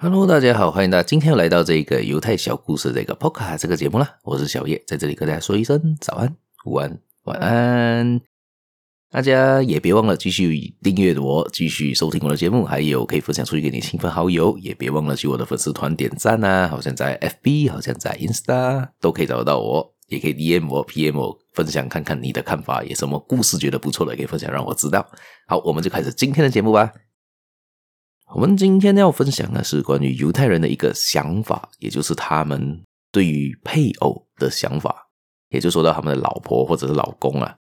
Hello，大家好，欢迎大家今天又来到这个犹太小故事这个 Podcast 这个节目啦。我是小叶，在这里跟大家说一声早安、午安、晚安。大家也别忘了继续订阅我，继续收听我的节目，还有可以分享出去给你亲朋好友。也别忘了去我的粉丝团点赞啊，好像在 FB，好像在 Insta 都可以找得到我，也可以 DM 我、PM 我，分享看看你的看法，有什么故事觉得不错的，可以分享让我知道。好，我们就开始今天的节目吧。我们今天要分享的是关于犹太人的一个想法，也就是他们对于配偶的想法，也就说到他们的老婆或者是老公啊。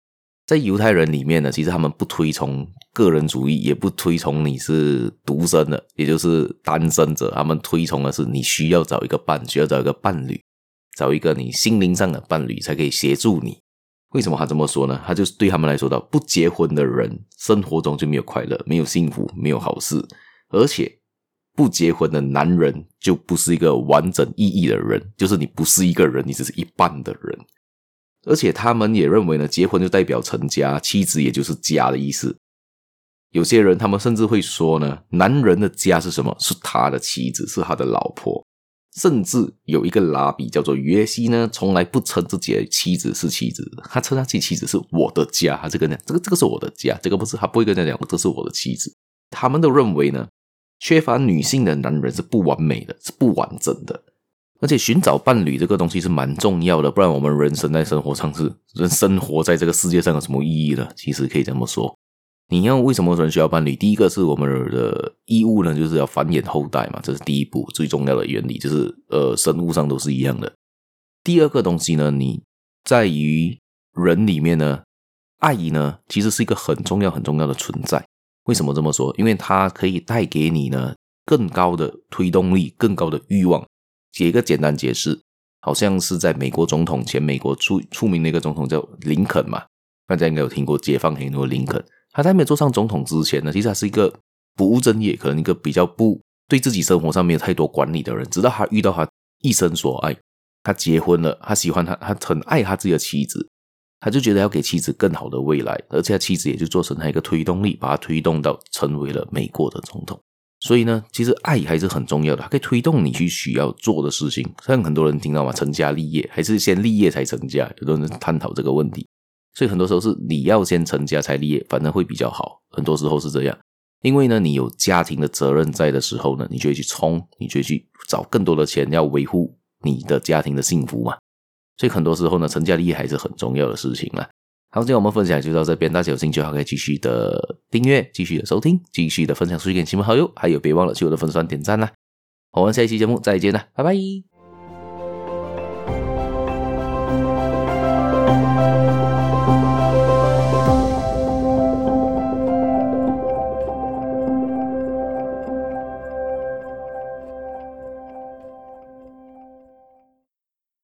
在犹太人里面呢，其实他们不推崇个人主义，也不推崇你是独身的，也就是单身者。他们推崇的是你需要找一个伴，需要找一个伴侣，找一个你心灵上的伴侣，才可以协助你。为什么他这么说呢？他就是对他们来说的，不结婚的人生活中就没有快乐，没有幸福，没有好事。而且不结婚的男人就不是一个完整意义的人，就是你不是一个人，你只是一半的人。而且他们也认为呢，结婚就代表成家，妻子也就是家的意思。有些人他们甚至会说呢，男人的家是什么？是他的妻子，是他的老婆。甚至有一个拉比叫做约西呢，从来不称自己的妻子是妻子，他称他自己妻子是我的家，他这个呢，这个这个是我的家，这个不是他不会跟人家讲，这是我的妻子。他们都认为呢。缺乏女性的男人是不完美的，是不完整的。而且寻找伴侣这个东西是蛮重要的，不然我们人生在生活上是人生活在这个世界上有什么意义呢？其实可以这么说，你要为什么人需要伴侣？第一个是我们的义务呢，就是要繁衍后代嘛，这是第一步最重要的原理，就是呃，生物上都是一样的。第二个东西呢，你在于人里面呢，爱呢，其实是一个很重要很重要的存在。为什么这么说？因为它可以带给你呢更高的推动力、更高的欲望。解一个简单解释，好像是在美国总统前美国出出名的一个总统叫林肯嘛，大家应该有听过解放黑奴的林肯。他在没有做上总统之前呢，其实他是一个不务正业，可能一个比较不对自己生活上没有太多管理的人。直到他遇到他一生所爱，他结婚了，他喜欢他，他很爱他自己的妻子。他就觉得要给妻子更好的未来，而且他妻子也就做成他一个推动力，把他推动到成为了美国的总统。所以呢，其实爱还是很重要的，它可以推动你去需要做的事情。像很多人听到嘛，成家立业还是先立业才成家，有的人探讨这个问题。所以很多时候是你要先成家才立业，反正会比较好。很多时候是这样，因为呢，你有家庭的责任在的时候呢，你就去冲，你就去找更多的钱，要维护你的家庭的幸福嘛。所以很多时候呢，成家立业还是很重要的事情啦。好，今天我们分享就到这边，大家有兴趣的话可以继续的订阅，继续的收听，继续的分享出去给亲朋好友，还有别忘了去我的粉丝团点赞啦。我们下一期节目再见啦，拜拜。